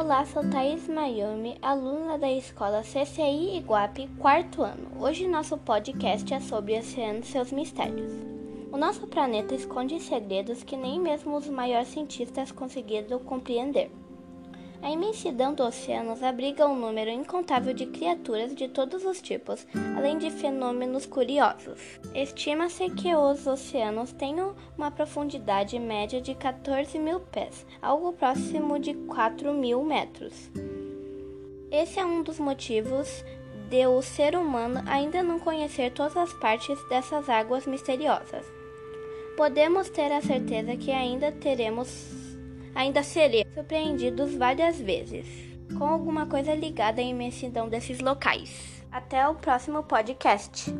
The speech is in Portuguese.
Olá, sou Thaís Mayumi, aluna da escola CCI Iguape, quarto ano. Hoje nosso podcast é sobre oceanos e seus mistérios. O nosso planeta esconde segredos que nem mesmo os maiores cientistas conseguiram compreender. A imensidão dos oceanos abriga um número incontável de criaturas de todos os tipos, além de fenômenos curiosos. Estima-se que os oceanos tenham uma profundidade média de 14 mil pés, algo próximo de 4 mil metros. Esse é um dos motivos de o ser humano ainda não conhecer todas as partes dessas águas misteriosas. Podemos ter a certeza que ainda teremos ainda seremos surpreendidos várias vezes com alguma coisa ligada à imensidão desses locais. Até o próximo podcast.